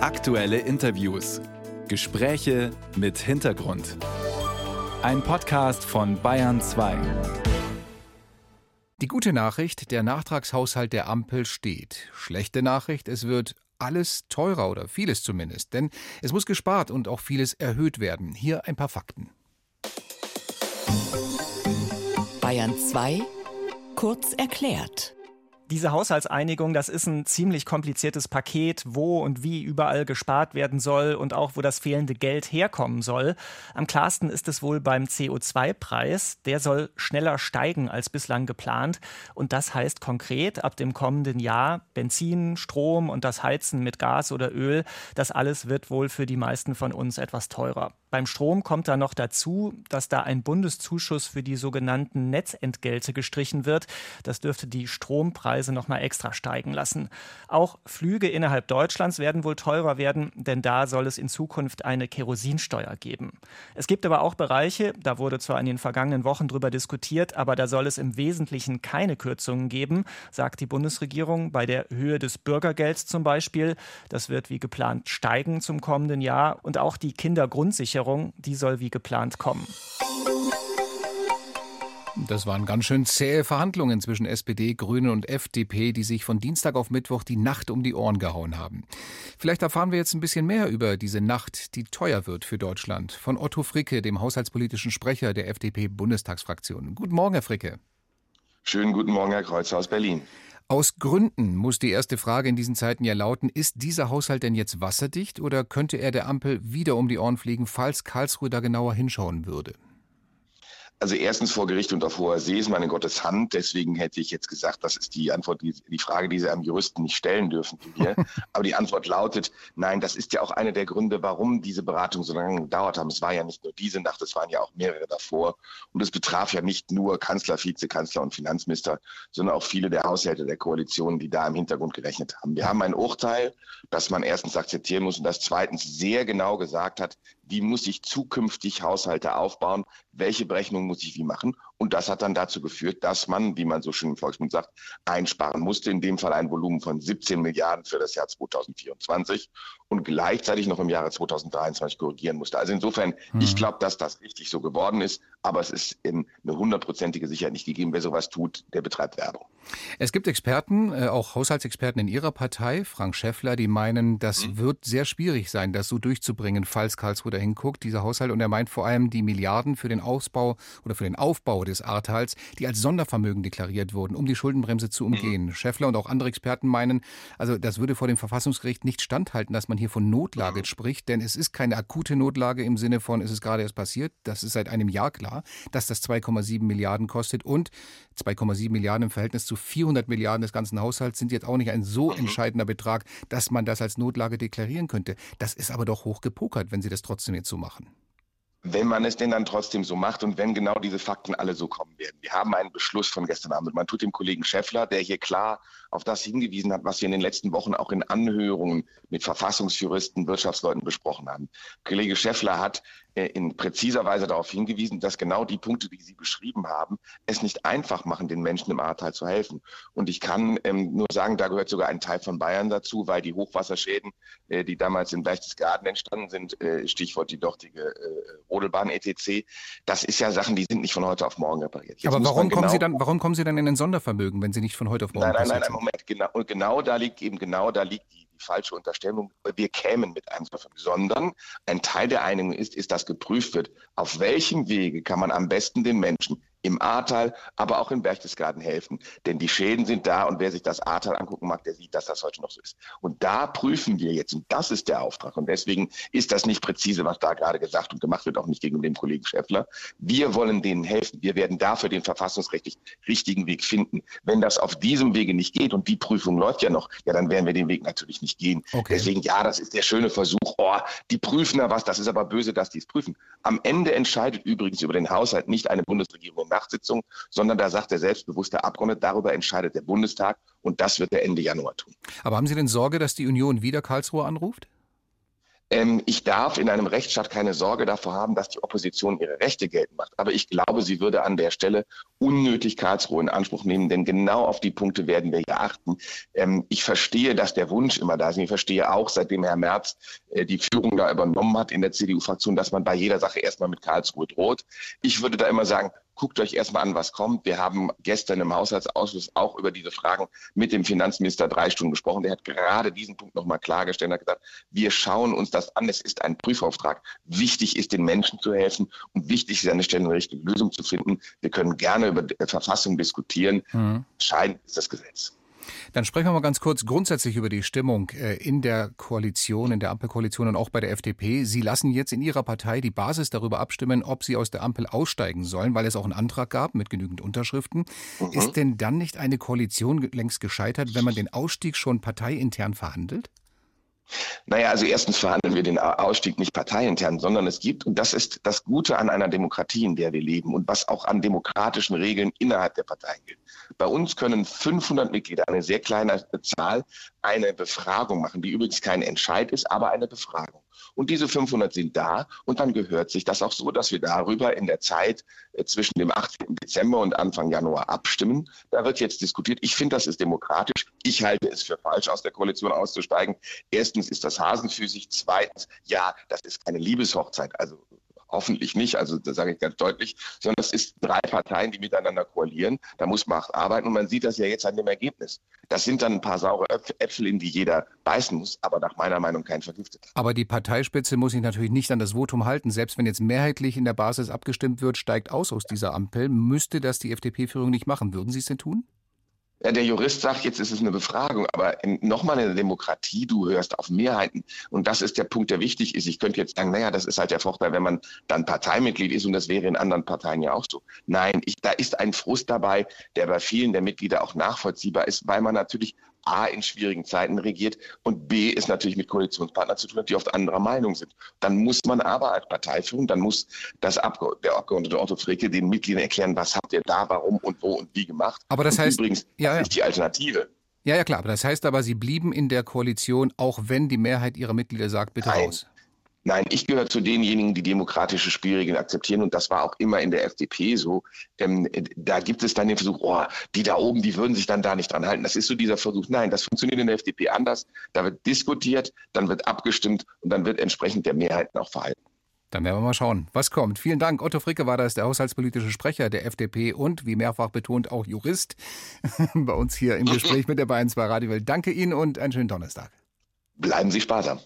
Aktuelle Interviews. Gespräche mit Hintergrund. Ein Podcast von Bayern 2. Die gute Nachricht, der Nachtragshaushalt der Ampel steht. Schlechte Nachricht, es wird alles teurer oder vieles zumindest, denn es muss gespart und auch vieles erhöht werden. Hier ein paar Fakten. Bayern 2 kurz erklärt. Diese Haushaltseinigung, das ist ein ziemlich kompliziertes Paket, wo und wie überall gespart werden soll und auch wo das fehlende Geld herkommen soll. Am klarsten ist es wohl beim CO2-Preis. Der soll schneller steigen als bislang geplant. Und das heißt konkret, ab dem kommenden Jahr Benzin, Strom und das Heizen mit Gas oder Öl, das alles wird wohl für die meisten von uns etwas teurer. Beim Strom kommt da noch dazu, dass da ein Bundeszuschuss für die sogenannten Netzentgelte gestrichen wird. Das dürfte die Strompreise noch mal extra steigen lassen. Auch Flüge innerhalb Deutschlands werden wohl teurer werden, denn da soll es in Zukunft eine Kerosinsteuer geben. Es gibt aber auch Bereiche, da wurde zwar in den vergangenen Wochen drüber diskutiert, aber da soll es im Wesentlichen keine Kürzungen geben, sagt die Bundesregierung bei der Höhe des Bürgergelds zum Beispiel. Das wird wie geplant steigen zum kommenden Jahr und auch die Kindergrundsicherung Sicherung, die soll wie geplant kommen. Das waren ganz schön zähe Verhandlungen zwischen SPD, Grünen und FDP, die sich von Dienstag auf Mittwoch die Nacht um die Ohren gehauen haben. Vielleicht erfahren wir jetzt ein bisschen mehr über diese Nacht, die teuer wird für Deutschland. Von Otto Fricke, dem haushaltspolitischen Sprecher der FDP-Bundestagsfraktion. Guten Morgen, Herr Fricke. Schönen guten Morgen, Herr Kreuzer aus Berlin. Aus Gründen muss die erste Frage in diesen Zeiten ja lauten, ist dieser Haushalt denn jetzt wasserdicht oder könnte er der Ampel wieder um die Ohren fliegen, falls Karlsruhe da genauer hinschauen würde? Also erstens vor Gericht und auf hoher See ist man in Gottes Hand. Deswegen hätte ich jetzt gesagt, das ist die Antwort, die, die Frage, die Sie einem Juristen nicht stellen dürfen wie wir. Aber die Antwort lautet, nein, das ist ja auch einer der Gründe, warum diese Beratungen so lange gedauert haben. Es war ja nicht nur diese Nacht, es waren ja auch mehrere davor. Und es betraf ja nicht nur Kanzler, Vizekanzler und Finanzminister, sondern auch viele der Haushälter der Koalition, die da im Hintergrund gerechnet haben. Wir haben ein Urteil, das man erstens akzeptieren muss und das zweitens sehr genau gesagt hat, wie muss ich zukünftig Haushalte aufbauen, welche Berechnungen muss ich wie machen. Und das hat dann dazu geführt, dass man, wie man so schön im Volksmund sagt, einsparen musste, in dem Fall ein Volumen von 17 Milliarden für das Jahr 2024 und gleichzeitig noch im Jahre 2023 korrigieren musste. Also insofern, mhm. ich glaube, dass das richtig so geworden ist, aber es ist eine hundertprozentige Sicherheit nicht gegeben. Wer sowas tut, der betreibt Werbung. Es gibt Experten, äh, auch Haushaltsexperten in Ihrer Partei, Frank Schäffler, die meinen, das mhm. wird sehr schwierig sein, das so durchzubringen, falls Karlsruhe dahin guckt, dieser Haushalt. Und er meint vor allem die Milliarden für den Ausbau oder für den Aufbau des Ahrtals, die als Sondervermögen deklariert wurden, um die Schuldenbremse zu umgehen. Mhm. Schäffler und auch andere Experten meinen, also das würde vor dem Verfassungsgericht nicht standhalten, dass man hier von Notlage mhm. spricht, denn es ist keine akute Notlage im Sinne von, es ist gerade erst passiert. Das ist seit einem Jahr klar, dass das 2,7 Milliarden kostet und 2,7 Milliarden im Verhältnis zu 400 Milliarden des ganzen Haushalts sind jetzt auch nicht ein so mhm. entscheidender Betrag, dass man das als Notlage deklarieren könnte. Das ist aber doch hoch gepokert, wenn Sie das trotzdem jetzt so machen wenn man es denn dann trotzdem so macht und wenn genau diese Fakten alle so kommen werden. Wir haben einen Beschluss von gestern Abend. Man tut dem Kollegen Schäffler, der hier klar auf das hingewiesen hat, was wir in den letzten Wochen auch in Anhörungen mit Verfassungsjuristen, Wirtschaftsleuten besprochen haben. Kollege Schäffler hat äh, in präziser Weise darauf hingewiesen, dass genau die Punkte, die Sie beschrieben haben, es nicht einfach machen, den Menschen im Ahrtal zu helfen. Und ich kann ähm, nur sagen, da gehört sogar ein Teil von Bayern dazu, weil die Hochwasserschäden, äh, die damals in Berchtesgaden entstanden sind, äh, Stichwort die dortige äh, Rodelbahn etc., das ist ja Sachen, die sind nicht von heute auf morgen repariert. Jetzt Aber warum kommen, genau Sie dann, warum kommen Sie dann in ein Sondervermögen, wenn Sie nicht von heute auf morgen Nein, nein, nein, nein Moment, genau, und genau da liegt eben, genau da liegt die, die falsche Unterstellung, wir kämen mit einem Sondervermögen, sondern ein Teil der Einigung ist, ist, dass geprüft wird, auf welchem Wege kann man am besten den Menschen im Ahrtal, aber auch in Berchtesgaden helfen. Denn die Schäden sind da und wer sich das Ahrtal angucken mag, der sieht, dass das heute noch so ist. Und da prüfen wir jetzt und das ist der Auftrag. Und deswegen ist das nicht präzise, was da gerade gesagt und gemacht wird, auch nicht gegen den Kollegen Schäffler. Wir wollen denen helfen. Wir werden dafür den verfassungsrechtlich richtigen Weg finden. Wenn das auf diesem Wege nicht geht und die Prüfung läuft ja noch, ja, dann werden wir den Weg natürlich nicht gehen. Okay. Deswegen, ja, das ist der schöne Versuch. Oh, die prüfen da was. Das ist aber böse, dass die es prüfen. Am Ende entscheidet übrigens über den Haushalt nicht eine Bundesregierung Nachtsitzung, sondern da sagt der selbstbewusste Abgeordnete, darüber entscheidet der Bundestag und das wird er Ende Januar tun. Aber haben Sie denn Sorge, dass die Union wieder Karlsruhe anruft? Ähm, ich darf in einem Rechtsstaat keine Sorge davor haben, dass die Opposition ihre Rechte geltend macht. Aber ich glaube, sie würde an der Stelle unnötig Karlsruhe in Anspruch nehmen, denn genau auf die Punkte werden wir hier achten. Ähm, ich verstehe, dass der Wunsch immer da ist. Ich verstehe auch, seitdem Herr Merz äh, die Führung da übernommen hat in der CDU-Fraktion, dass man bei jeder Sache erstmal mit Karlsruhe droht. Ich würde da immer sagen, guckt euch erstmal an, was kommt. Wir haben gestern im Haushaltsausschuss auch über diese Fragen mit dem Finanzminister drei Stunden gesprochen. Der hat gerade diesen Punkt nochmal klargestellt und hat gesagt, wir schauen uns das an. Es ist ein Prüfauftrag. Wichtig ist, den Menschen zu helfen und wichtig ist, an der Stelle eine richtige Lösung zu finden. Wir können gerne über die Verfassung diskutieren. Mhm. Entscheidend ist das Gesetz. Dann sprechen wir mal ganz kurz grundsätzlich über die Stimmung äh, in der Koalition, in der Ampelkoalition und auch bei der FDP. Sie lassen jetzt in Ihrer Partei die Basis darüber abstimmen, ob Sie aus der Ampel aussteigen sollen, weil es auch einen Antrag gab mit genügend Unterschriften. Mhm. Ist denn dann nicht eine Koalition längst gescheitert, wenn man den Ausstieg schon parteiintern verhandelt? Naja, also erstens verhandeln wir den Ausstieg nicht parteiintern, sondern es gibt, und das ist das Gute an einer Demokratie, in der wir leben und was auch an demokratischen Regeln innerhalb der Parteien gilt. Bei uns können 500 Mitglieder, eine sehr kleine Zahl, eine Befragung machen, die übrigens kein Entscheid ist, aber eine Befragung. Und diese 500 sind da und dann gehört sich das auch so, dass wir darüber in der Zeit äh, zwischen dem 18. Dezember und Anfang Januar abstimmen. Da wird jetzt diskutiert. Ich finde, das ist demokratisch. Ich halte es für falsch, aus der Koalition auszusteigen. Erstens ist das Hasenphysik. Zweitens, ja, das ist keine Liebeshochzeit. Also Hoffentlich nicht, also das sage ich ganz deutlich, sondern es ist drei Parteien, die miteinander koalieren. Da muss man arbeiten und man sieht das ja jetzt an dem Ergebnis. Das sind dann ein paar saure Äpfel, in die jeder beißen muss, aber nach meiner Meinung kein vergifteter. Aber die Parteispitze muss sich natürlich nicht an das Votum halten. Selbst wenn jetzt mehrheitlich in der Basis abgestimmt wird, steigt aus aus dieser Ampel. Müsste das die FDP-Führung nicht machen? Würden Sie es denn tun? Ja, der Jurist sagt, jetzt ist es eine Befragung, aber nochmal in der Demokratie, du hörst auf Mehrheiten. Und das ist der Punkt, der wichtig ist. Ich könnte jetzt sagen, naja, das ist halt der Vorteil, wenn man dann Parteimitglied ist und das wäre in anderen Parteien ja auch so. Nein, ich, da ist ein Frust dabei, der bei vielen der Mitglieder auch nachvollziehbar ist, weil man natürlich A in schwierigen Zeiten regiert und B ist natürlich mit Koalitionspartnern zu tun, die oft anderer Meinung sind. Dann muss man aber als Parteiführung, dann muss das Abge der Abgeordnete Otto Fricke den Mitgliedern erklären, was habt ihr da, warum und wo und wie gemacht. Aber das und heißt übrigens ja, ja. nicht die Alternative. Ja, ja, klar. Aber das heißt aber, Sie blieben in der Koalition, auch wenn die Mehrheit Ihrer Mitglieder sagt, bitte Nein. raus. Nein, ich gehöre zu denjenigen, die demokratische Spielregeln akzeptieren und das war auch immer in der FDP so. Ähm, da gibt es dann den Versuch, oh, die da oben, die würden sich dann da nicht dran halten. Das ist so dieser Versuch. Nein, das funktioniert in der FDP anders. Da wird diskutiert, dann wird abgestimmt und dann wird entsprechend der Mehrheiten auch verhalten. Dann werden wir mal schauen, was kommt. Vielen Dank. Otto Fricke war das, der haushaltspolitische Sprecher der FDP und, wie mehrfach betont, auch Jurist bei uns hier im Gespräch mit der Bayern 2 Radiowelt. Danke Ihnen und einen schönen Donnerstag. Bleiben Sie sparsam.